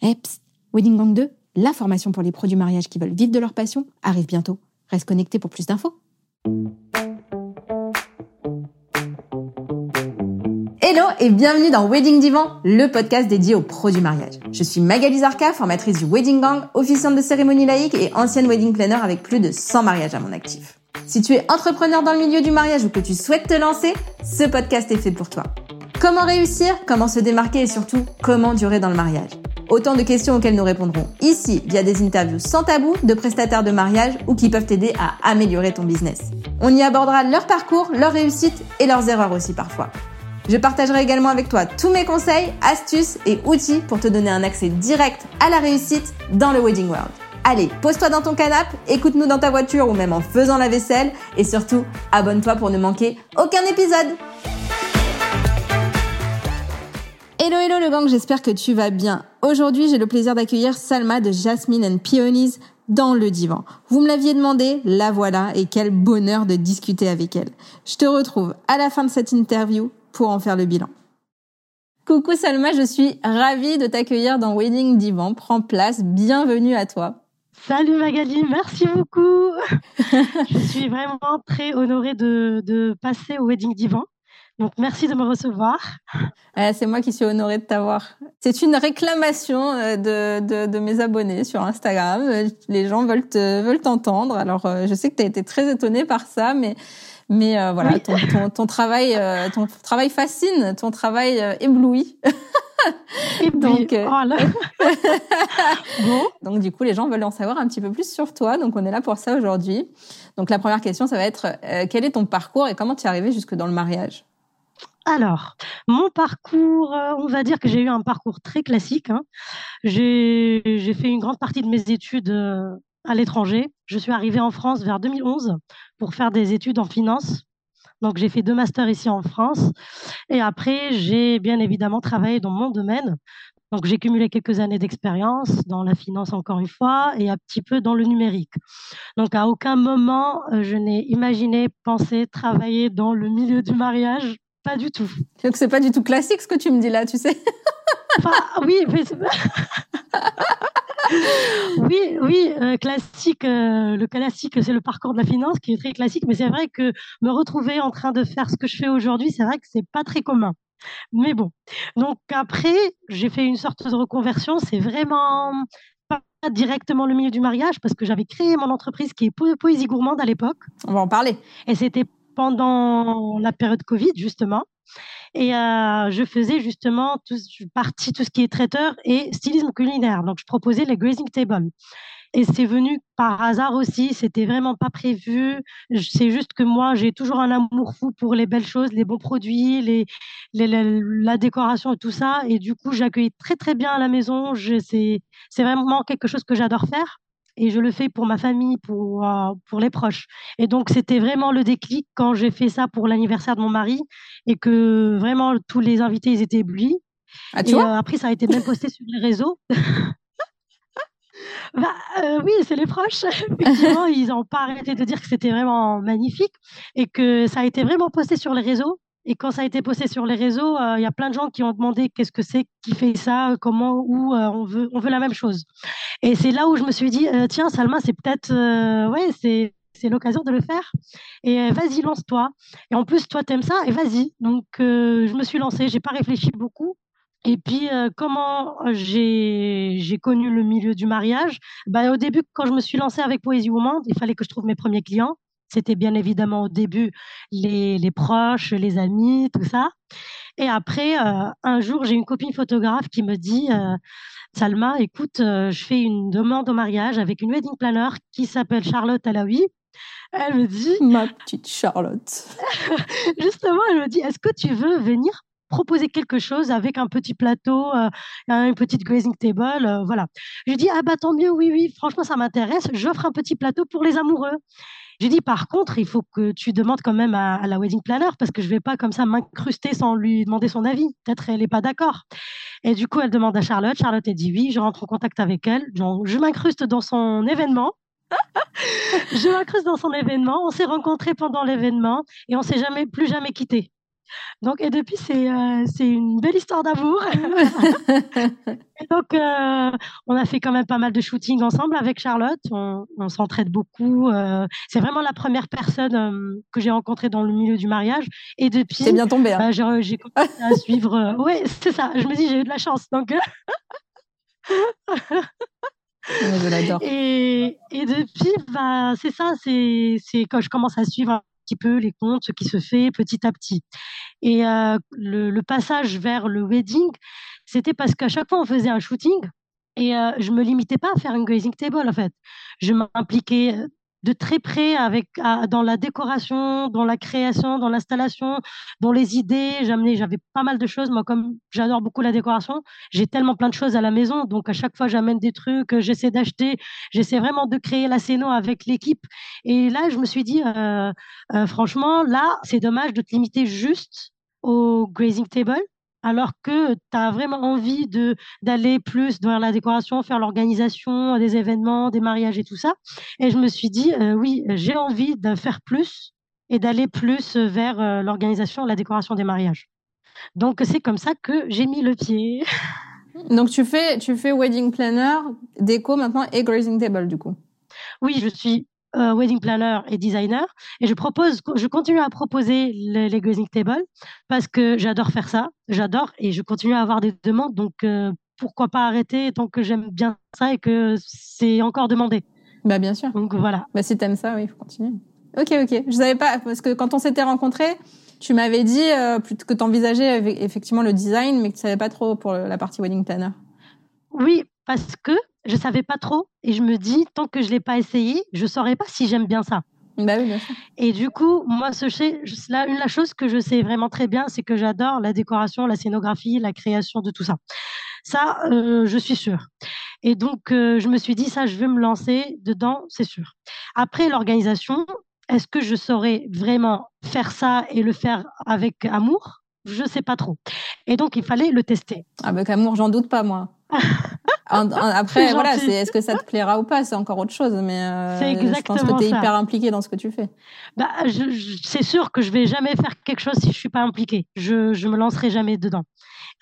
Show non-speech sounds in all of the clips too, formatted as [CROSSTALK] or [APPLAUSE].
Eh, Wedding Gang 2, la formation pour les pros du mariage qui veulent vivre de leur passion, arrive bientôt. Reste connecté pour plus d'infos. Hello et bienvenue dans Wedding Divan, le podcast dédié aux pros du mariage. Je suis Magali Zarka, formatrice du Wedding Gang, officiante de cérémonie laïque et ancienne wedding planner avec plus de 100 mariages à mon actif. Si tu es entrepreneur dans le milieu du mariage ou que tu souhaites te lancer, ce podcast est fait pour toi. Comment réussir, comment se démarquer et surtout comment durer dans le mariage? Autant de questions auxquelles nous répondrons ici via des interviews sans tabou de prestataires de mariage ou qui peuvent t'aider à améliorer ton business. On y abordera leur parcours, leurs réussites et leurs erreurs aussi parfois. Je partagerai également avec toi tous mes conseils, astuces et outils pour te donner un accès direct à la réussite dans le Wedding World. Allez, pose-toi dans ton canapé, écoute-nous dans ta voiture ou même en faisant la vaisselle et surtout, abonne-toi pour ne manquer aucun épisode. Hello hello le gang, j'espère que tu vas bien. Aujourd'hui, j'ai le plaisir d'accueillir Salma de Jasmine and Peonies dans le divan. Vous me l'aviez demandé, la voilà et quel bonheur de discuter avec elle. Je te retrouve à la fin de cette interview pour en faire le bilan. Coucou Salma, je suis ravie de t'accueillir dans Wedding Divan. Prends place, bienvenue à toi. Salut Magali, merci beaucoup. [LAUGHS] je suis vraiment très honorée de, de passer au Wedding Divan. Donc, merci de me recevoir. Euh, c'est moi qui suis honorée de t'avoir. C'est une réclamation euh, de, de, de, mes abonnés sur Instagram. Euh, les gens veulent te, veulent t'entendre. Alors, je sais que tu as été très étonnée par ça, mais mais voilà, ton, ton, ton, travail, ton travail fascine, ton travail éblouit. donc, oh [LAUGHS] bon. donc du coup, les gens veulent en savoir un petit peu plus sur toi. Donc, on est là pour ça aujourd'hui. Donc, la première question, ça va être quel est ton parcours et comment tu es arrivée jusque dans le mariage? Alors, mon parcours, euh, on va dire que j'ai eu un parcours très classique. Hein. J'ai fait une grande partie de mes études euh, à l'étranger. Je suis arrivée en France vers 2011 pour faire des études en finance. Donc, j'ai fait deux masters ici en France. Et après, j'ai bien évidemment travaillé dans mon domaine. Donc, j'ai cumulé quelques années d'expérience dans la finance, encore une fois, et un petit peu dans le numérique. Donc, à aucun moment, euh, je n'ai imaginé, pensé travailler dans le milieu du mariage pas du tout. Donc c'est pas du tout classique ce que tu me dis là, tu sais. [LAUGHS] enfin, oui, mais [LAUGHS] oui, oui, euh, classique. Euh, le classique, c'est le parcours de la finance qui est très classique, mais c'est vrai que me retrouver en train de faire ce que je fais aujourd'hui, c'est vrai que c'est pas très commun. Mais bon, donc après, j'ai fait une sorte de reconversion. C'est vraiment pas directement le milieu du mariage parce que j'avais créé mon entreprise qui est Poésie Gourmande à l'époque. On va en parler. Et c'était pendant la période Covid, justement. Et euh, je faisais justement tout, partie tout ce qui est traiteur et stylisme culinaire. Donc, je proposais les grazing tables. Et c'est venu par hasard aussi, c'était vraiment pas prévu. C'est juste que moi, j'ai toujours un amour fou pour les belles choses, les bons produits, les, la décoration et tout ça. Et du coup, j'accueille très très bien à la maison. C'est vraiment quelque chose que j'adore faire et je le fais pour ma famille, pour, euh, pour les proches. Et donc, c'était vraiment le déclic quand j'ai fait ça pour l'anniversaire de mon mari et que vraiment tous les invités, ils étaient éblouis. Ah, tu vois euh, après, ça a été même posté sur les réseaux. [LAUGHS] bah, euh, oui, c'est les proches. [LAUGHS] Effectivement, ils n'ont pas arrêté de dire que c'était vraiment magnifique et que ça a été vraiment posté sur les réseaux. Et quand ça a été posté sur les réseaux, euh, il y a plein de gens qui ont demandé qu'est-ce que c'est, qui fait ça, comment, où euh, on veut, on veut la même chose. Et c'est là où je me suis dit, euh, tiens, Salma, c'est peut-être, ouais, c'est, c'est l'occasion de le faire. Et vas-y, lance-toi. Et en plus, toi, t'aimes ça, et vas-y. Donc, je me suis lancée. J'ai pas réfléchi beaucoup. Et puis, comment j'ai, j'ai connu le milieu du mariage? Bah, Au début, quand je me suis lancée avec Poésie Woman, il fallait que je trouve mes premiers clients. C'était bien évidemment au début les, les, proches, les amis, tout ça. Et après, euh, un jour, j'ai une copine photographe qui me dit euh, Salma, écoute, euh, je fais une demande au mariage avec une wedding planner qui s'appelle Charlotte Alaoui. Elle me dit [LAUGHS] Ma petite Charlotte. [LAUGHS] Justement, elle me dit Est-ce que tu veux venir proposer quelque chose avec un petit plateau, une petite grazing table, voilà. Je dis ah bah tant mieux, oui oui, franchement ça m'intéresse. J'offre un petit plateau pour les amoureux. J'ai dit, par contre, il faut que tu demandes quand même à, la wedding planner parce que je vais pas comme ça m'incruster sans lui demander son avis. Peut-être elle n'est pas d'accord. Et du coup, elle demande à Charlotte. Charlotte, elle dit oui. Je rentre en contact avec elle. je m'incruste dans son événement. [LAUGHS] je m'incruste dans son événement. On s'est rencontrés pendant l'événement et on s'est jamais, plus jamais quittés. Donc, et depuis, c'est euh, une belle histoire d'amour. [LAUGHS] et donc, euh, on a fait quand même pas mal de shooting ensemble avec Charlotte. On, on s'entraide beaucoup. Euh, c'est vraiment la première personne euh, que j'ai rencontrée dans le milieu du mariage. Et depuis, c'est bien tombé. Hein. bah, j'ai commencé à suivre. [LAUGHS] oui, c'est ça. Je me dis, j'ai eu de la chance. Donc. je l'adore. Et, et depuis, bah, c'est ça, c'est quand je commence à suivre petit peu les comptes, ce qui se fait petit à petit. Et euh, le, passage vers le wedding, c'était parce qu'à chaque fois, on faisait un shooting et euh, je me limitais pas à faire une grazing table, en fait. Je m'impliquais de très près avec dans la décoration, dans la création, dans l'installation, dans les idées. J'amenais, j'avais pas mal de choses. Moi, comme j'adore beaucoup la décoration, j'ai tellement plein de choses à la maison. Donc à chaque fois, j'amène des trucs, j'essaie d'acheter, j'essaie vraiment de créer la scéno avec l'équipe. Et là, je me suis dit, euh, euh, franchement, là, c'est dommage de te limiter juste au grazing table alors que tu as vraiment envie de d'aller plus dans la décoration, faire l'organisation des événements, des mariages et tout ça. Et je me suis dit, euh, oui, j'ai envie de faire plus et d'aller plus vers euh, l'organisation, la décoration des mariages. Donc c'est comme ça que j'ai mis le pied. [LAUGHS] Donc tu fais tu fais wedding planner, déco maintenant et grazing table du coup. Oui, je suis euh, wedding planner et designer. Et je propose, je continue à proposer les, les tables parce que j'adore faire ça, j'adore et je continue à avoir des demandes. Donc euh, pourquoi pas arrêter tant que j'aime bien ça et que c'est encore demandé. Bah bien sûr. Donc voilà. Bah si t'aimes ça, oui, il faut continuer. Ok, ok. Je savais pas parce que quand on s'était rencontrés, tu m'avais dit euh, que tu envisageais effectivement le design, mais que tu savais pas trop pour la partie wedding planner. Oui, parce que je savais pas trop et je me dis tant que je l'ai pas essayé, je saurais pas si j'aime bien ça. Bah oui, bien sûr. Et du coup, moi, ce là, une la chose que je sais vraiment très bien, c'est que j'adore la décoration, la scénographie, la création de tout ça. Ça, euh, je suis sûre. Et donc, euh, je me suis dit ça, je vais me lancer dedans, c'est sûr. Après l'organisation, est-ce que je saurais vraiment faire ça et le faire avec amour? Je sais pas trop. Et donc, il fallait le tester. Avec amour, j'en doute pas moi. [LAUGHS] Après, voilà, c'est est-ce que ça te plaira ou pas, c'est encore autre chose. Mais euh, je pense que tu es hyper impliqué dans ce que tu fais. Bah, c'est sûr que je vais jamais faire quelque chose si je suis pas impliquée. Je je me lancerai jamais dedans.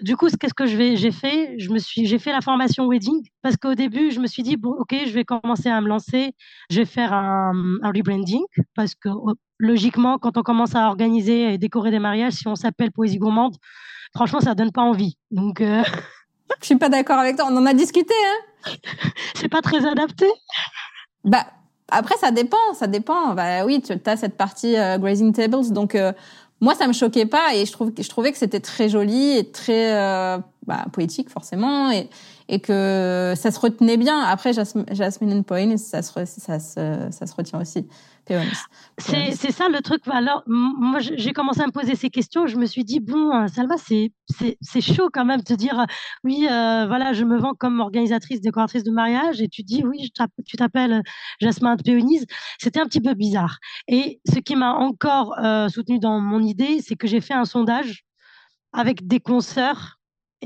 Du coup, qu'est-ce que je vais j'ai fait? Je me suis j'ai fait la formation wedding parce qu'au début, je me suis dit bon, ok, je vais commencer à me lancer. Je vais faire un, un rebranding parce que oh, logiquement, quand on commence à organiser et décorer des mariages, si on s'appelle Poésie Gourmande, franchement, ça donne pas envie. Donc euh... [LAUGHS] Je suis pas d'accord avec toi. On en a discuté, hein. [LAUGHS] C'est pas très adapté. Bah, après, ça dépend, ça dépend. Bah oui, tu as cette partie euh, grazing tables, donc euh, moi ça me choquait pas et je trouve, je trouvais que c'était très joli et très euh, bah, poétique forcément et, et que ça se retenait bien. Après, Jasmine and Point, ça se, ça se, ça se retient aussi. C'est ça le truc. Alors, moi, j'ai commencé à me poser ces questions. Je me suis dit, bon, euh, Salva, c'est chaud quand même de te dire, euh, oui, euh, voilà, je me vends comme organisatrice, décoratrice de mariage, et tu dis, oui, tu t'appelles Jasmine Péonise. C'était un petit peu bizarre. Et ce qui m'a encore soutenu dans mon idée, c'est que j'ai fait un sondage avec des consoeurs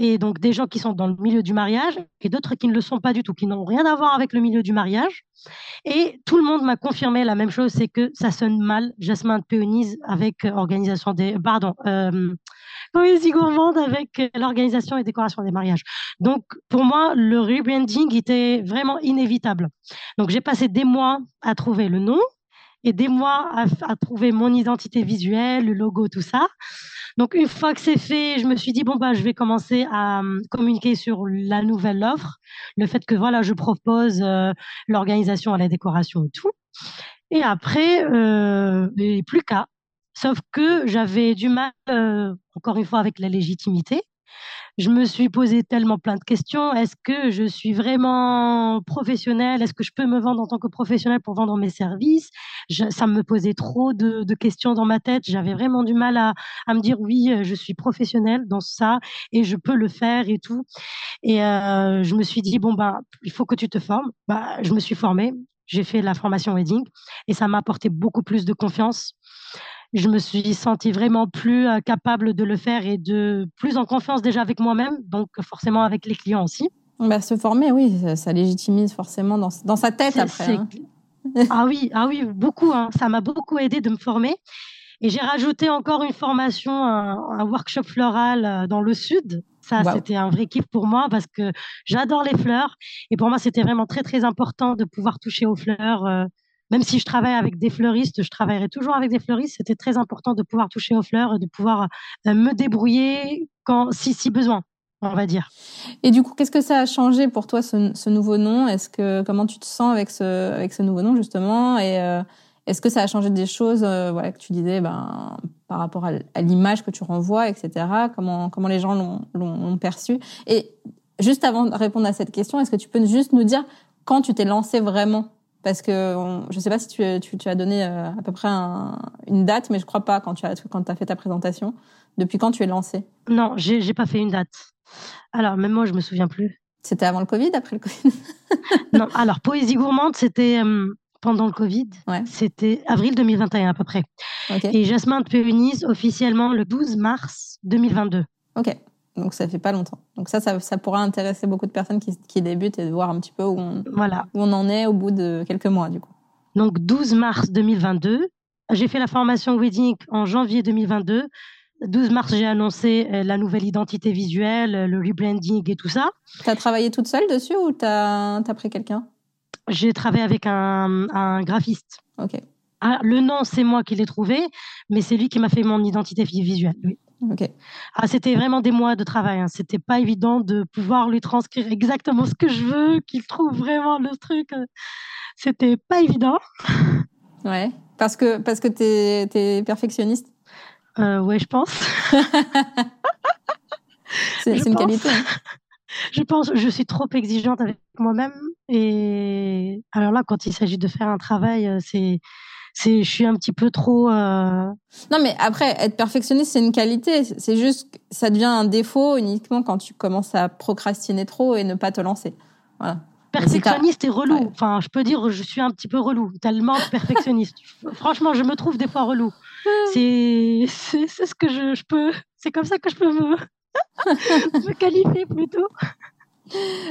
et donc des gens qui sont dans le milieu du mariage et d'autres qui ne le sont pas du tout, qui n'ont rien à voir avec le milieu du mariage. Et tout le monde m'a confirmé la même chose, c'est que ça sonne mal, Jasmin de Péonise avec euh, organisation des, pardon, euh, poésie gourmande avec euh, l'organisation et décoration des mariages. Donc pour moi, le rebranding était vraiment inévitable. Donc j'ai passé des mois à trouver le nom et des mois à trouver mon identité visuelle, le logo, tout ça. Donc une fois que c'est fait, je me suis dit bon bah je vais commencer à hum, communiquer sur la nouvelle offre, le fait que voilà je propose euh, l'organisation à la décoration et tout. Et après, euh, plus qu'à. Sauf que j'avais du mal, euh, encore une fois, avec la légitimité je me suis posé tellement plein de questions. Est-ce que je suis vraiment professionnelle? Est-ce que je peux me vendre en tant que professionnelle pour vendre mes services? Ça me posait trop de, questions dans ma tête. J'avais vraiment du mal à, me dire oui, je suis professionnelle dans ça et je peux le faire et tout. Et euh, je me suis dit bon ben, il faut que tu te formes. Bah, je me suis formée. J'ai fait la formation wedding et ça m'a apporté beaucoup plus de confiance je me suis sentie vraiment plus euh, capable de le faire et de plus en confiance déjà avec moi-même, donc forcément avec les clients aussi. Bah, se former, oui, ça, légitimise forcément dans, dans sa tête après. Hein. ah oui, ah oui, beaucoup. Hein. Ça m'a beaucoup aidé de me former. Et j'ai rajouté encore une formation, un, workshop floral euh, dans le sud. Ça, c'était un vrai kiff pour moi parce que j'adore les fleurs. Et pour moi, c'était vraiment très, très important de pouvoir toucher aux fleurs. Euh, même si je travaille avec des fleuristes, je travaillerai toujours avec des fleuristes. C'était très important de pouvoir toucher aux fleurs et de pouvoir euh, me débrouiller quand, si, si besoin on va dire. Et du coup, qu'est-ce que ça a changé pour toi ce, nouveau nom? Est-ce que comment tu te sens avec ce avec ce nouveau nom justement? Et est-ce que ça a changé des choses, euh, voilà, que tu disais, ben, par rapport à, l'image que tu renvoies, etc. Comment comment les gens l'ont perçu? Et juste avant de répondre à cette question, est-ce que tu peux juste nous dire quand tu t'es lancé vraiment? Parce que je ne sais pas si tu, tu, as donné euh, à peu près une date, mais je crois pas quand tu as quand as fait ta présentation. Depuis quand tu es lancé Non, j'ai j'ai pas fait une date. Alors même moi, je me souviens plus. C'était avant le Covid, après le Covid? [LAUGHS] Non, alors Poésie gourmande, c'était euh, pendant le Covid. C'était avril 2021 à peu près. Et Jasmin de Péunis officiellement le 12 mars 2022. Ok, donc ça fait pas longtemps. Donc ça, ça, ça pourra intéresser beaucoup de personnes qui, qui, débutent et de voir un petit peu où on, voilà. où on en est au bout de quelques mois du coup. Donc 12 mars 2022. J'ai fait la formation Wedding en janvier 2022. 12 mars, j'ai annoncé euh, la nouvelle identité visuelle, le rebranding et tout ça. Tu as travaillé toute seule dessus ou tu as, as pris quelqu'un? J'ai travaillé avec un, graphiste. Ok. Ah, le nom, c'est moi qui l'ai trouvé, mais c'est lui qui m'a fait mon identité visuelle. Ok. Ah, c'était vraiment des mois de travail. Hein. C'était pas évident de pouvoir lui transcrire exactement ce que je veux, qu'il trouve vraiment le truc. C'était pas évident. Ouais. Parce que parce que t'es es perfectionniste? Euh, ouais, je pense. [LAUGHS] c'est une qualité. Hein. [LAUGHS] je pense, je suis trop exigeante avec moi-même. Et alors là, quand il s'agit de faire un travail, euh, c'est, c'est, je suis un petit peu trop. Euh... Non, mais après, être perfectionniste, c'est une qualité. C'est juste, ça devient un défaut uniquement quand tu commences à procrastiner trop et ne pas te lancer. Voilà. Perfectionniste et relou. Enfin, je peux dire, je suis un petit peu relou, tellement perfectionniste. [LAUGHS] Franchement, je me trouve des fois relou. [LAUGHS] C'est, c'est, c'est ce que je, je peux. C'est comme ça que je peux me, [LAUGHS] me qualifier plutôt.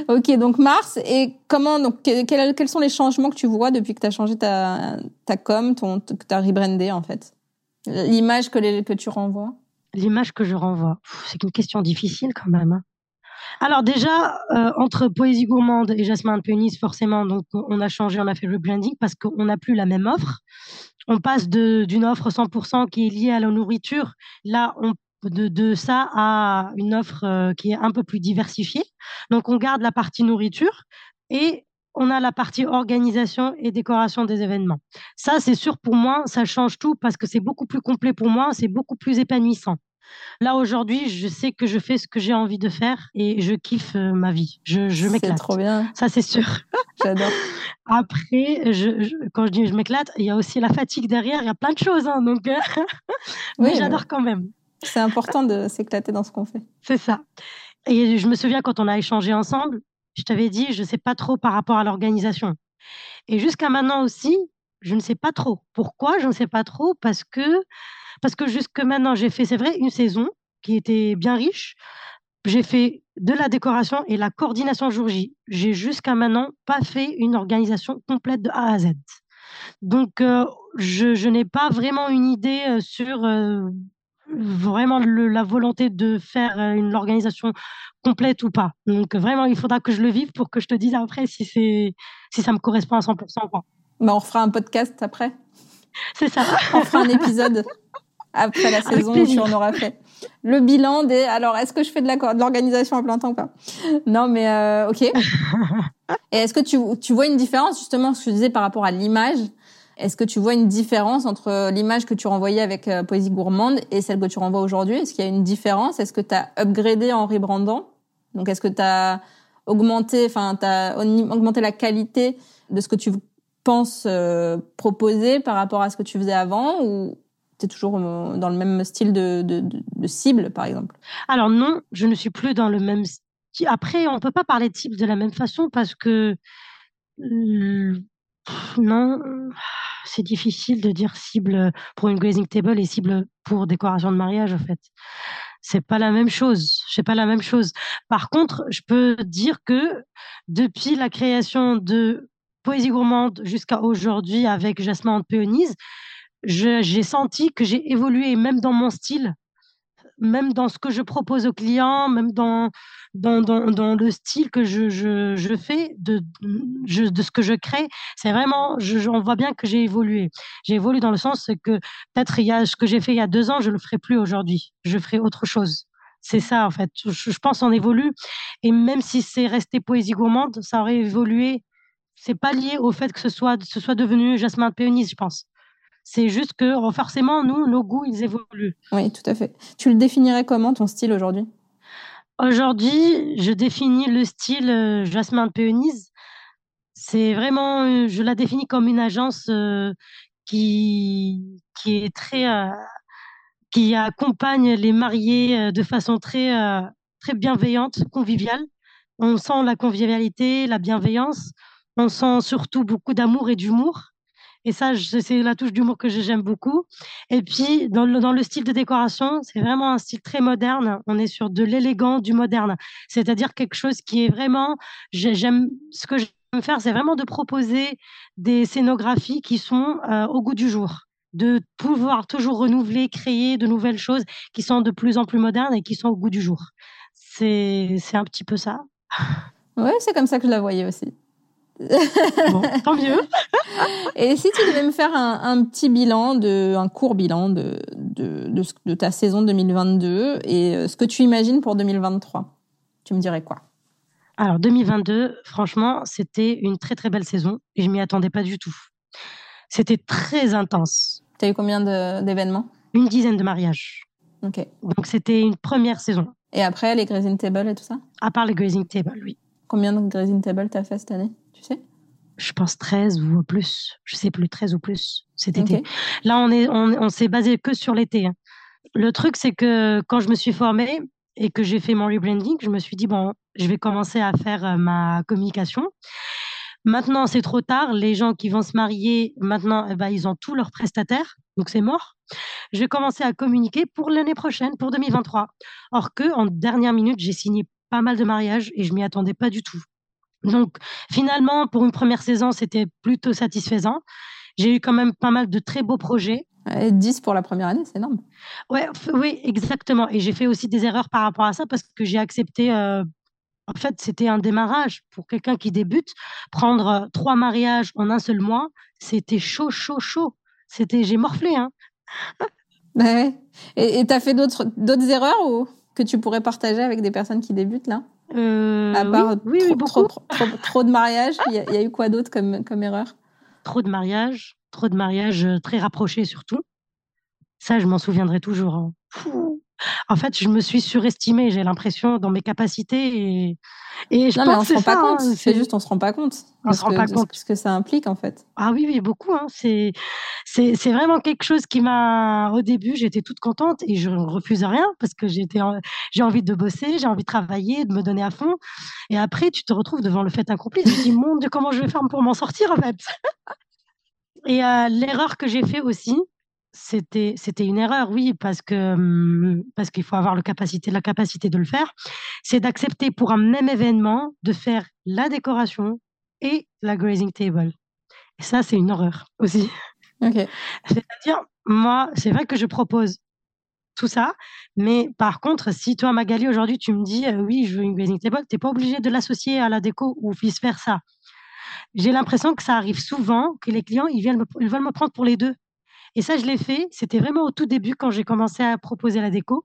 Ok, donc Mars, et comment, donc, quels, sont les changements que tu vois depuis que tu as changé ta, ta com, ton, que tu as rebrandé en fait? L'image que, que tu renvoies? L'image que je renvoie, c'est une question difficile quand même. Hein. Alors déjà, euh, entre Poésie Gourmande et Jasmine Pénis, forcément, donc on a changé, on a fait le rebranding parce qu'on n'a plus la même offre. On passe d'une offre 100% qui est liée à la nourriture. Là, on de, ça à une offre euh, qui est un peu plus diversifiée. Donc, on garde la partie nourriture et on a la partie organisation et décoration des événements. Ça, c'est sûr pour moi, ça change tout parce que c'est beaucoup plus complet pour moi, c'est beaucoup plus épanouissant. Là, aujourd'hui, je sais que je fais ce que j'ai envie de faire et je kiffe euh, ma vie. Je, je m'éclate. C'est trop bien. Ça, c'est sûr. J'adore. [LAUGHS] Après, je, quand je dis je m'éclate, il y a aussi la fatigue derrière, il y a plein de choses. Hein, donc, [LAUGHS] oui, j'adore quand même. C'est important de s'éclater dans ce qu'on fait. C'est ça. Et je me souviens quand on a échangé ensemble, je t'avais dit, je ne sais pas trop par rapport à l'organisation. Et jusqu'à maintenant aussi, je ne sais pas trop. Pourquoi Je ne sais pas trop? Parce que, parce que jusque maintenant, j'ai fait, c'est vrai, une saison qui était bien riche. J'ai fait de la décoration et la coordination jour J. J'ai jusqu'à maintenant pas fait une organisation complète de A à Z. Donc, euh, je, n'ai pas vraiment une idée euh, sur euh, vraiment la volonté de faire euh, une organisation complète ou pas. Donc vraiment, il faudra que je le vive pour que je te dise après si c'est si ça me correspond à 100% ou pas. Bah, on refera un podcast après. C'est ça. [LAUGHS] on fera un épisode après la saison où on aura fait le bilan des. Alors, est-ce que je fais de l'organisation à plein temps ou pas? Non, mais euh, ok. [LAUGHS] Et est-ce que tu, tu vois une différence justement, ce que je disais par rapport à l'image? Est-ce que tu vois une différence entre l'image que tu renvoyais avec euh, Poésie Gourmande et celle que tu renvoies aujourd'hui? Est-ce qu'il y a une différence? Est-ce que tu as upgradé en rebrandant Donc, est-ce que tu as augmenté, enfin, augmenté la qualité de ce que tu penses euh, proposer par rapport à ce que tu faisais avant ou tu es toujours euh, dans le même style de, cible, par exemple? Alors non, je ne suis plus dans le même style. Après, on peut pas parler de cible de la même façon parce que non, c'est difficile de dire cible pour une glazing table et cible pour décoration de mariage, en fait. C'est pas la même chose. C'est pas la même chose. Par contre, je peux dire que depuis la création de Poésie gourmande jusqu'à aujourd'hui avec Jasmin de Péonise, j'ai senti que j'ai évolué, même dans mon style, même dans ce que je propose aux clients, même dans, dans, dans, le style que je, je, je fais, de, de ce que je crée. C'est vraiment, je, on voit bien que j'ai évolué. J'ai évolué dans le sens que peut-être ce que j'ai fait il y a deux ans, je le ferai plus aujourd'hui. Je ferai autre chose. C'est ça, en fait. Je, je pense qu'on évolue. Et même si c'est resté poésie gourmande, ça aurait évolué. C'est pas lié au fait que ce soit, ce soit devenu Jasmin Péonis, je pense. C'est juste que oh, forcément, nous, nos goûts, ils évoluent. Oui, tout à fait. Tu le définirais comment ton style aujourd'hui? Aujourd'hui, je définis le style euh, Jasmin Péonise. C'est vraiment, euh, je la définis comme une agence euh, qui, qui est très, qui accompagne les mariés de façon très, très bienveillante, conviviale. On sent la convivialité, la bienveillance. On sent surtout beaucoup d'amour et d'humour. Et ça, c'est la touche d'humour que j'aime beaucoup. Et puis, dans le, style de décoration, c'est vraiment un style très moderne. On est sur de l'élégant, du moderne. C'est-à-dire quelque chose qui est vraiment, j'aime, ce que j'aime faire, c'est vraiment de proposer des scénographies qui sont euh, au goût du jour de pouvoir toujours renouveler, créer de nouvelles choses qui sont de plus en plus modernes et qui sont au goût du jour. C'est un petit peu ça. Ouais, c'est comme ça que je la voyais aussi. Bon, tant mieux. [LAUGHS] Et si tu devais me faire un, petit bilan, de, un court bilan de, de, de, ta saison 2022 et euh, ce que tu imagines pour 2023, tu me dirais quoi? Alors 2022, franchement, c'était une très très belle saison et je m'y attendais pas du tout. C'était très intense. Tu as eu combien d'événements? Une dizaine de mariages. Ok. Donc c'était une première saison. Et après, les grazing tables et tout ça? À part les grazing tables, oui. Combien de grazing tables t'as fait cette année? Tu sais? Je pense 13 ou plus. Je sais plus, 13 ou plus cet été. Là, on est, on, s'est basé que sur l'été. Hein. Le truc, c'est que quand je me suis formée et que j'ai fait mon rebranding, je me suis dit, bon, je vais commencer à faire euh, ma communication. Maintenant, c'est trop tard. Les gens qui vont se marier, maintenant, eh ben, ils ont tous leurs prestataires. Donc, c'est mort. Je vais commencer à communiquer pour l'année prochaine, pour 2023. Or que, en dernière minute, j'ai signé pas mal de mariages et je m'y attendais pas du tout. Donc finalement, pour une première saison, c'était plutôt satisfaisant. J'ai eu quand même pas mal de très beaux projets. 10 pour la première année, c'est énorme. Ouais, oui, exactement. Et j'ai fait aussi des erreurs par rapport à ça parce que j'ai accepté. Euh, en fait, c'était un démarrage pour quelqu'un qui débute. Prendre euh, trois mariages en un seul mois, c'était chaud, chaud, chaud. C'était, j'ai morflé, hein. [LAUGHS] ouais. Et tu as fait d'autres, d'autres erreurs ou que tu pourrais partager avec des personnes qui débutent là? Euh, À part oui, trop, trop, de mariages, il y, a eu quoi d'autre comme, comme erreur? Trop de mariages, trop de mariages euh, très rapprochés surtout. Ça, je m'en souviendrai toujours. Hein. En fait, je me suis surestimée, j'ai l'impression, dans mes capacités. Et, et je non, mais on se rend pas compte. Hein, c'est juste, on se rend pas compte. On se rend pas compte. Ce que ça implique, en fait. Ah oui, oui, beaucoup. Hein. C'est, vraiment quelque chose qui m'a. Au début, j'étais toute contente et je ne refuse rien parce que j'ai envie de bosser, j'ai envie de travailler, de me donner à fond. Et après, tu te retrouves devant le fait accompli. Tu te dis, mon Dieu, comment je vais faire pour m'en sortir, en fait? Et euh, l'erreur que j'ai fait aussi, c'était c'était une erreur, oui, parce que mmh, parce qu'il faut avoir le capacité, la capacité de le faire. C'est d'accepter pour un même événement de faire la décoration et la grazing table. Et ça, c'est une horreur [LAUGHS] aussi. C'est-à-dire, moi, c'est vrai que je propose tout ça, mais par contre, si toi, Magali, aujourd'hui, tu me dis, oui, je veux une grazing table, tu n'es pas obligé de l'associer à la déco ou vice-versa. J'ai l'impression que ça arrive souvent, que les clients, ils, viennent ils veulent me prendre pour les deux. Et ça, je l'ai fait. C'était vraiment au tout début quand j'ai commencé à proposer la déco.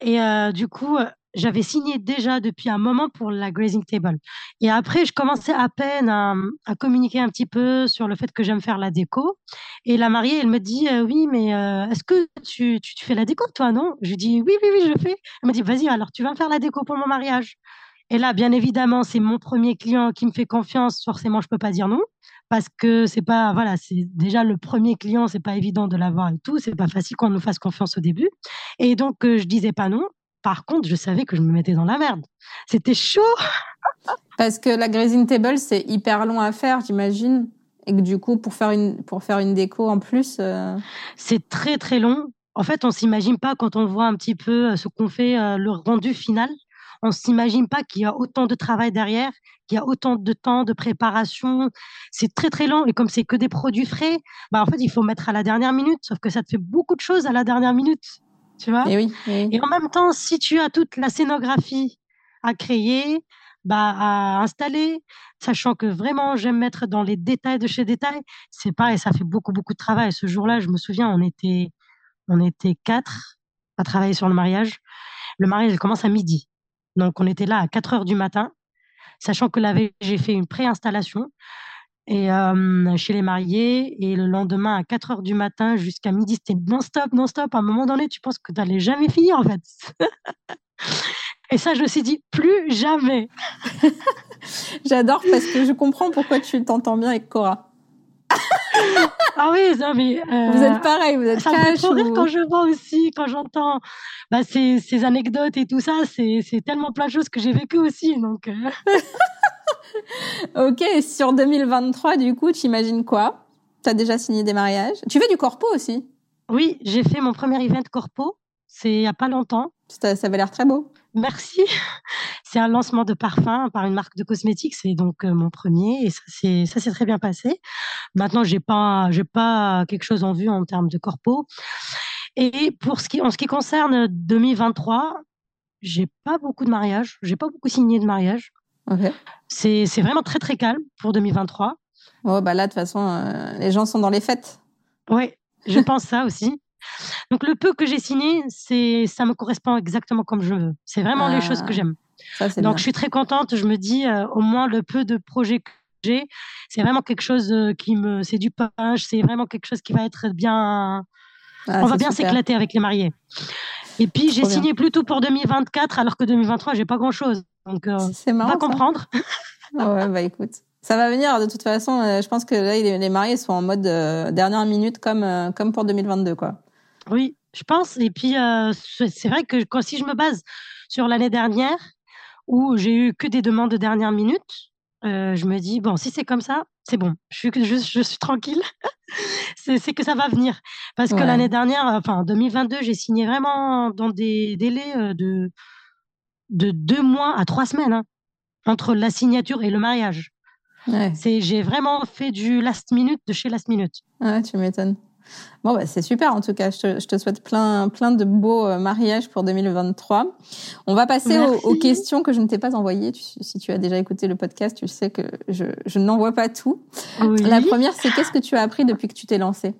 Et euh, du coup, euh, j'avais signé déjà depuis un moment pour la grazing table. Et après, je commençais à peine à, communiquer un petit peu sur le fait que j'aime faire la déco. Et la mariée, elle me dit euh, Oui, mais est-ce que tu, tu, fais la déco, toi, non? Je dis Oui, oui, oui, je fais. Elle me dit Vas-y, alors tu vas faire la déco pour mon mariage. Et là, bien évidemment, c'est mon premier client qui me fait confiance. Forcément, je peux pas dire non parce que c'est pas voilà, c'est déjà le premier client, c'est pas évident de l'avoir et tout, c'est pas facile qu'on nous fasse confiance au début. Et donc euh, je disais pas non. Par contre, je savais que je me mettais dans la merde. C'était chaud. [LAUGHS] Parce que la grazing table, c'est hyper long à faire, j'imagine. Et que du coup, pour faire une, pour faire une déco en plus. Euh, c'est très, très long. En fait, on s'imagine pas quand on voit un petit peu euh, ce qu'on fait, le rendu final on s'imagine pas qu'il y a autant de travail derrière, qu'il y a autant de temps de préparation. C'est très très long et comme c'est que des produits frais, bah en fait il faut mettre à la dernière minute. Sauf que ça te fait beaucoup de choses à la dernière minute, tu vois? Et, oui, et en même temps, si tu as toute la scénographie à créer, bah, à installer, sachant que vraiment j'aime mettre dans les détails de chez détails, c'est pareil, ça fait beaucoup beaucoup de travail. Ce jour-là, je me souviens, on était on était quatre à travailler sur le mariage. Le mariage commence à midi. Donc, on était là à 4 heures du matin, sachant que j'ai fait une préinstallation et chez les mariés. Et le lendemain, à 4 heures du matin jusqu'à midi, c'était non-stop, non-stop. À un moment donné, tu penses que tu n'allais jamais finir, en fait. [LAUGHS] et ça, je me suis dit, plus jamais. [LAUGHS] J'adore parce que je comprends pourquoi tu t'entends bien avec Cora ah oui, non, mais euh, vous êtes pareil, vous êtes ça me fait rire quand je vois aussi, quand j'entends bah, ces, ces, anecdotes et tout ça. C'est tellement plein de choses que j'ai vécues aussi. Donc, euh. [LAUGHS] ok, sur 2023, du coup, tu imagines quoi? Tu as déjà signé des mariages? Tu fais du corpo aussi? Oui, j'ai fait mon premier event corpo. C'est il n'y a pas longtemps. Ça, ça avait l'air très beau. Merci. C'est un lancement de parfum par une marque de cosmétiques. C'est donc euh, mon premier et ça s'est très bien passé. Maintenant, j'ai pas j'ai pas quelque chose en vue en termes de corpo. Et pour ce qui en ce qui concerne 2023, j'ai pas beaucoup de mariages. J'ai pas beaucoup signé de mariages. Okay. C'est vraiment très très calme pour 2023. Oh bah là de toute façon euh, les gens sont dans les fêtes. Oui, je pense ça aussi. Donc le peu que j'ai signé, c'est ça me correspond exactement comme je veux. C'est vraiment les choses que ah, j'aime. Donc je suis très contente. Je me dis euh, au moins le peu de projets que j'ai, c'est vraiment quelque chose euh, qui me, c'est du punch. C'est vraiment quelque chose qui va être bien. Ah, on va bien s'éclater avec les mariés. Et puis j'ai signé plutôt pour 2024, alors que 2023 j'ai pas grand chose. Donc euh, on va comprendre. [LAUGHS] ouais bah écoute. Ça va venir de toute façon. je pense que là, les, mariés sont en mode dernière minute comme comme pour 2022 quoi. Oui, je pense. Et puis, euh, c'est vrai que quand, si je me base sur l'année dernière, où j'ai eu que des demandes de dernière minute, euh, je me dis, bon, si c'est comme ça, c'est bon, je suis, je, je suis tranquille. [LAUGHS] c'est que ça va venir. Parce que l'année dernière, enfin, 2022, j'ai signé vraiment dans des délais euh, de, de deux mois à trois semaines hein, entre la signature et le mariage. Ouais. J'ai vraiment fait du last minute de chez last minute. Ouais, tu m'étonnes. Bon, bah, c'est super en tout cas. Je te, je te, souhaite plein, plein de beaux euh, mariages pour 2023. On va passer aux, questions que je ne t'ai pas envoyées. si tu as déjà écouté le podcast, tu sais que je, je n'envoie pas tout. La première, c'est qu'est-ce que tu as appris depuis que tu t'es lancée?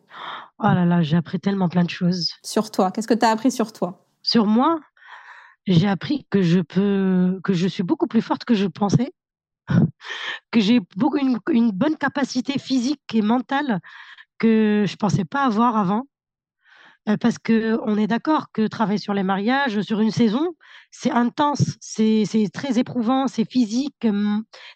Oh là là, j'ai appris tellement plein de choses. Sur toi, qu'est-ce que tu as appris sur toi? Sur moi, j'ai appris que je peux, que je suis beaucoup plus forte que je pensais, [LAUGHS] que j'ai beaucoup une, une bonne capacité physique et mentale que je pensais pas avoir avant. Euh, parce que on est d'accord que travailler sur les mariages sur une saison, c'est intense, c'est très éprouvant, c'est physique,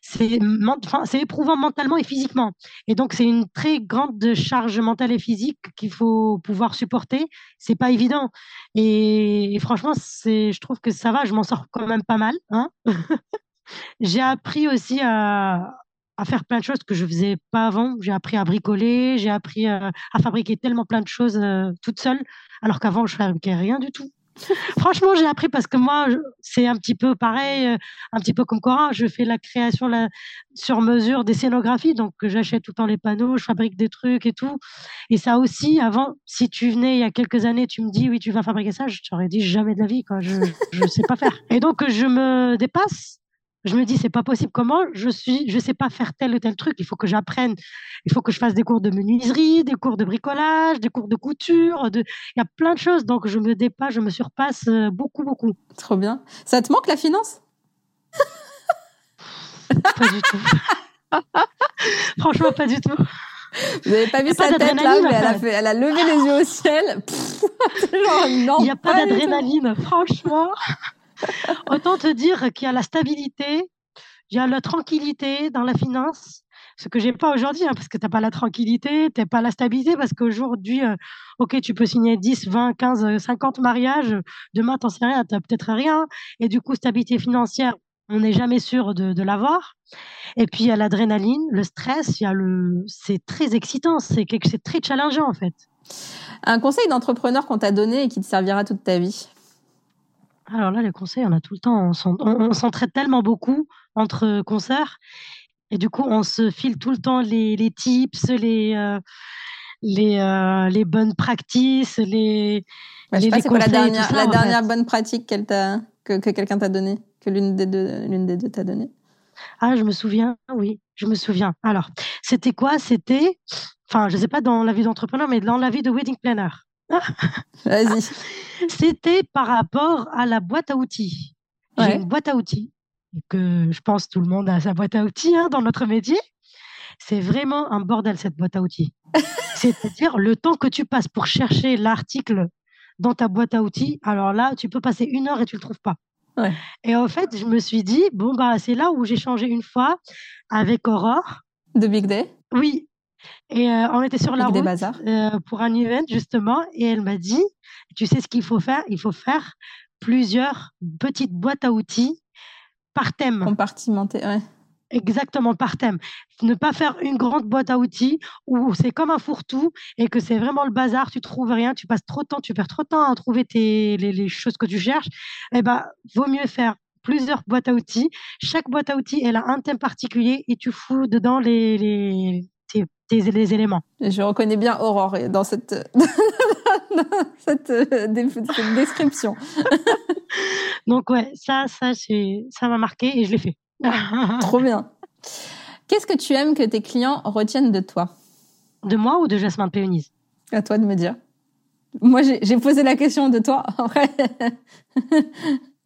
c'est éprouvant mentalement et physiquement. Et donc c'est une très grande charge mentale et physique qu'il faut pouvoir supporter. C'est pas évident. Et, franchement, c'est, je trouve que ça va, je m'en sors quand même pas mal. Hein [LAUGHS] J'ai appris aussi à, à faire plein de choses que je faisais pas avant. J'ai appris à bricoler, j'ai appris euh, à fabriquer tellement plein de choses euh, toute seule, alors qu'avant je fabriquais rien du tout. [LAUGHS] Franchement, j'ai appris parce que moi, c'est un petit peu pareil, euh, un petit peu comme Cora. Je fais la création la, sur mesure des scénographies, donc j'achète tout le temps les panneaux, je fabrique des trucs et tout. Et ça aussi, avant, si tu venais il y a quelques années, tu me dis oui, tu vas fabriquer ça, je t'aurais dit jamais de la vie, quoi. Je ne sais pas faire. Et donc, je me dépasse je me dis c'est pas possible. Comment je suis je sais pas faire tel ou tel truc. Il faut que j'apprenne. Il faut que je fasse des cours de menuiserie des cours de bricolage des cours de couture de il y a plein de choses. Donc je me dépasse je me surpasse euh, beaucoup beaucoup. Trop bien. Ça te manque la finance? Pas du tout. [LAUGHS] Franchement pas du tout. Vous n'avez pas vu sa tête là, mais elle a, fait, elle a levé les yeux au ciel? [LAUGHS] il [LAUGHS] n'y a pas d'adrénaline, franchement. [LAUGHS] Autant te dire qu'il y a la stabilité, il y a la tranquillité dans la finance, ce que j'ai pas aujourd'hui, hein, parce que tu n'as pas la tranquillité, tu n'as pas la stabilité, parce qu'aujourd'hui, euh, ok, tu peux signer 10, 20, 15, 50 mariages, demain, t'en sais rien, tu peut-être rien, et du coup, stabilité financière, on n'est jamais sûr de, l'avoir. Et puis, il y a l'adrénaline, le stress, le, c'est très excitant, c'est c'est très challengeant, en fait. Un conseil d'entrepreneur qu'on t'a donné et qui te servira toute ta vie? Alors là, les conseils, on a tout le temps. On s'entraide tellement beaucoup entre concerts. Et du coup, on se file tout le temps les, les tips, les, euh, les, euh, les bonnes pratiques, les. je sais pas, c'est quoi la dernière, la dernière bonne pratique que, que quelqu'un t'a donnée, que l'une des deux, l'une des deux t'a donnée? Ah, je me souviens, oui, je me souviens. Alors, c'était quoi? C'était, enfin, je sais pas dans la vie d'entrepreneur, mais dans la vie de wedding planner. Vas-y. C'était par rapport à la boîte à outils. J'ai une boîte à outils que je pense tout le monde a sa boîte à outils hein, dans notre métier. C'est vraiment un bordel cette boîte à outils. [LAUGHS] C'est-à-dire le temps que tu passes pour chercher l'article dans ta boîte à outils. Alors là, tu peux passer une heure et tu le trouves pas. Et en fait, je me suis dit bon bah c'est là où j'ai changé une fois avec Aurore. De Big Day? Oui, et euh, on était sur la route euh, pour un event, justement, et elle m'a dit, tu sais ce qu'il faut faire? Il faut faire plusieurs petites boîtes à outils par thème. Compartimenté, ouais. Exactement, par thème. Ne pas faire une grande boîte à outils où c'est comme un fourre-tout et que c'est vraiment le bazar, tu trouves rien, tu passes trop de temps, tu perds trop de temps à trouver tes, les, choses que tu cherches. Eh ben, vaut mieux faire plusieurs boîtes à outils. Chaque boîte à outils, elle a un thème particulier et tu fous dedans les, les, les éléments. Je reconnais bien Aurore dans cette, [LAUGHS] cette, description. [LAUGHS] Donc ouais, ça, ça, ça m'a marqué et je l'ai fait. [LAUGHS] Trop bien. Qu'est-ce que tu aimes que tes clients retiennent de toi? De moi ou de Jasmin Péonise À toi de me dire. Moi, j'ai posé la question de toi,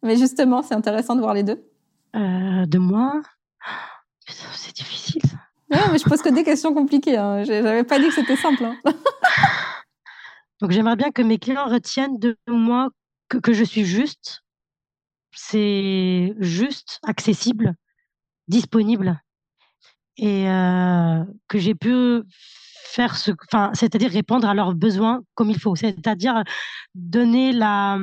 Mais justement, c'est intéressant de voir les deux. Euh, de moi? C'est difficile, ça. Non, mais je pose que des questions compliquées. Hein. J'avais pas dit que c'était simple. Hein. [LAUGHS] Donc j'aimerais bien que mes clients retiennent de moi que, que je suis juste. C'est juste, accessible, disponible et euh, que j'ai pu faire ce, enfin, c'est-à-dire répondre à leurs besoins comme il faut, c'est-à-dire donner la,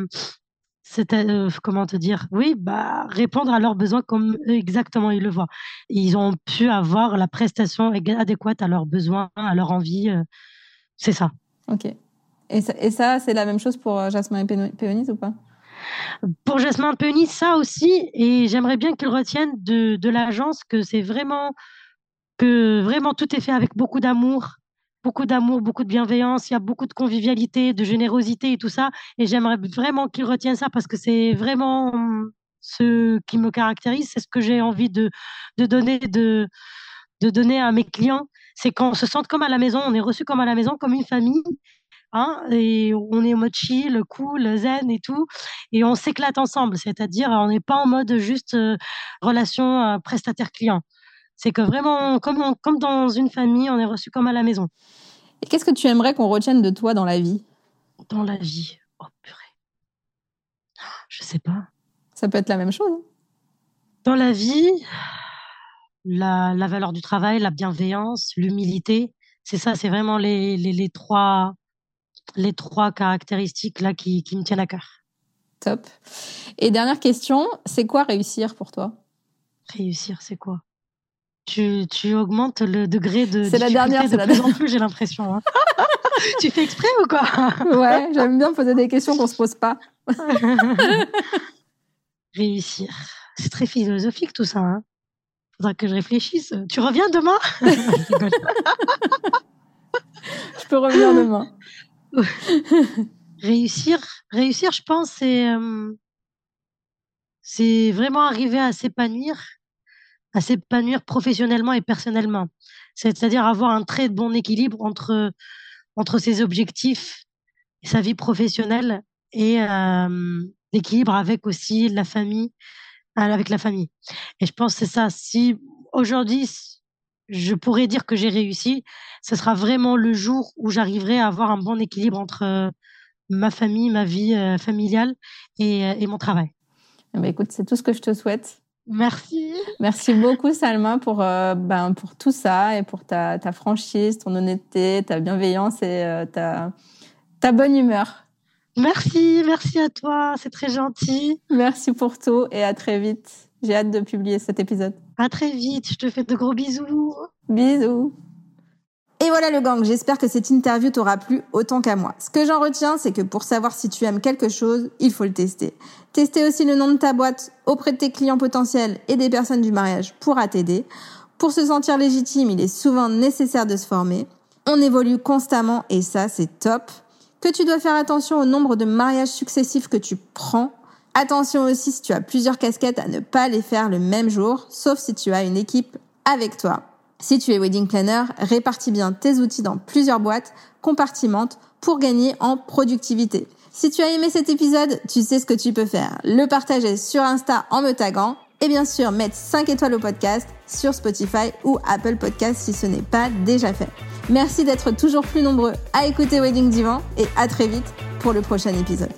c'est euh, comment te dire oui bah répondre à leurs besoins comme exactement ils le voient. Ils ont pu avoir la prestation adéquate à leurs besoins à leur envie euh, c'est ça. Ok. Et ça, c'est la même chose pour euh, Jasmin et Péonis ou pas? Pour Jasmin et Péonis ça aussi et j'aimerais bien qu'ils retiennent de, de l'agence que c'est vraiment que vraiment tout est fait avec beaucoup d'amour beaucoup d'amour, beaucoup de bienveillance, il y a beaucoup de convivialité, de générosité et tout ça. Et j'aimerais vraiment qu'ils retiennent ça parce que c'est vraiment hum, ce qui me caractérise, c'est ce que j'ai envie de, de donner, de, de donner à mes clients. C'est qu'on se sente comme à la maison, on est reçu comme à la maison, comme une famille. Hein, et on est en mode chill, cool, zen et tout, et on s'éclate ensemble, c'est-à-dire on n'est pas en mode juste euh, relation euh, prestataire-client. C'est que vraiment, comme, comme dans une famille, on est reçu comme à la maison. Et qu'est-ce que tu aimerais qu'on retienne de toi dans la vie? Dans la vie? Oh purée. Je sais pas. Ça peut être la même chose. Hein. dans la vie, la, la, valeur du travail, la bienveillance, l'humilité, c'est ça, c'est vraiment les, les, les, trois, les trois caractéristiques là qui, qui me tiennent à cœur. Top. Et dernière question, c'est quoi réussir pour toi? Réussir, c'est quoi? Tu, tu augmentes le degré de c'est la dernière de plus en plus j'ai l'impression hein. [LAUGHS] tu fais exprès ou quoi? [LAUGHS] Ouais j'aime bien poser des questions qu'on se pose pas. [LAUGHS] Réussir. C'est très philosophique tout ça hein. faudra que je réfléchisse. Tu reviens demain? Je peux revenir demain. Réussir réussir je pense c'est euh, c'est vraiment arriver à s'épanouir à s'épanouir professionnellement et personnellement. C'est-à-dire avoir un très bon équilibre entre, entre ses objectifs, sa vie professionnelle et euh, l'équilibre avec aussi la famille, euh, avec la famille. Et je pense que c'est ça. Si aujourd'hui, je pourrais dire que j'ai réussi, ce sera vraiment le jour où j'arriverai à avoir un bon équilibre entre euh, ma famille, ma vie familiale et, mon travail. Ben, écoute, c'est tout ce que je te souhaite. Merci. Merci beaucoup Salma pour euh, ben pour tout ça et pour ta, ta franchise, ton honnêteté, ta bienveillance et euh, ta ta bonne humeur. Merci, merci à toi, c'est très gentil. Merci pour tout et à très vite. J'ai hâte de publier cet épisode. À très vite, je te fais de gros bisous. Bisous. Et voilà le gang, j'espère que cette interview t'aura plu autant qu'à moi. Ce que j'en retiens, c'est que pour savoir si tu aimes quelque chose, il faut le tester. Tester aussi le nom de ta boîte auprès de tes clients potentiels et des personnes du mariage pourra t'aider. Pour se sentir légitime, il est souvent nécessaire de se former. On évolue constamment et ça, c'est top. Que tu dois faire attention au nombre de mariages successifs que tu prends. Attention aussi si tu as plusieurs casquettes à ne pas les faire le même jour, sauf si tu as une équipe avec toi. Si tu es wedding planner, répartis bien tes outils dans plusieurs boîtes, compartimente pour gagner en productivité. Si tu as aimé cet épisode, tu sais ce que tu peux faire. Le partager sur Insta en me taguant et bien sûr mettre 5 étoiles au podcast sur Spotify ou Apple Podcast si ce n'est pas déjà fait. Merci d'être toujours plus nombreux à écouter Wedding Divan et à très vite pour le prochain épisode.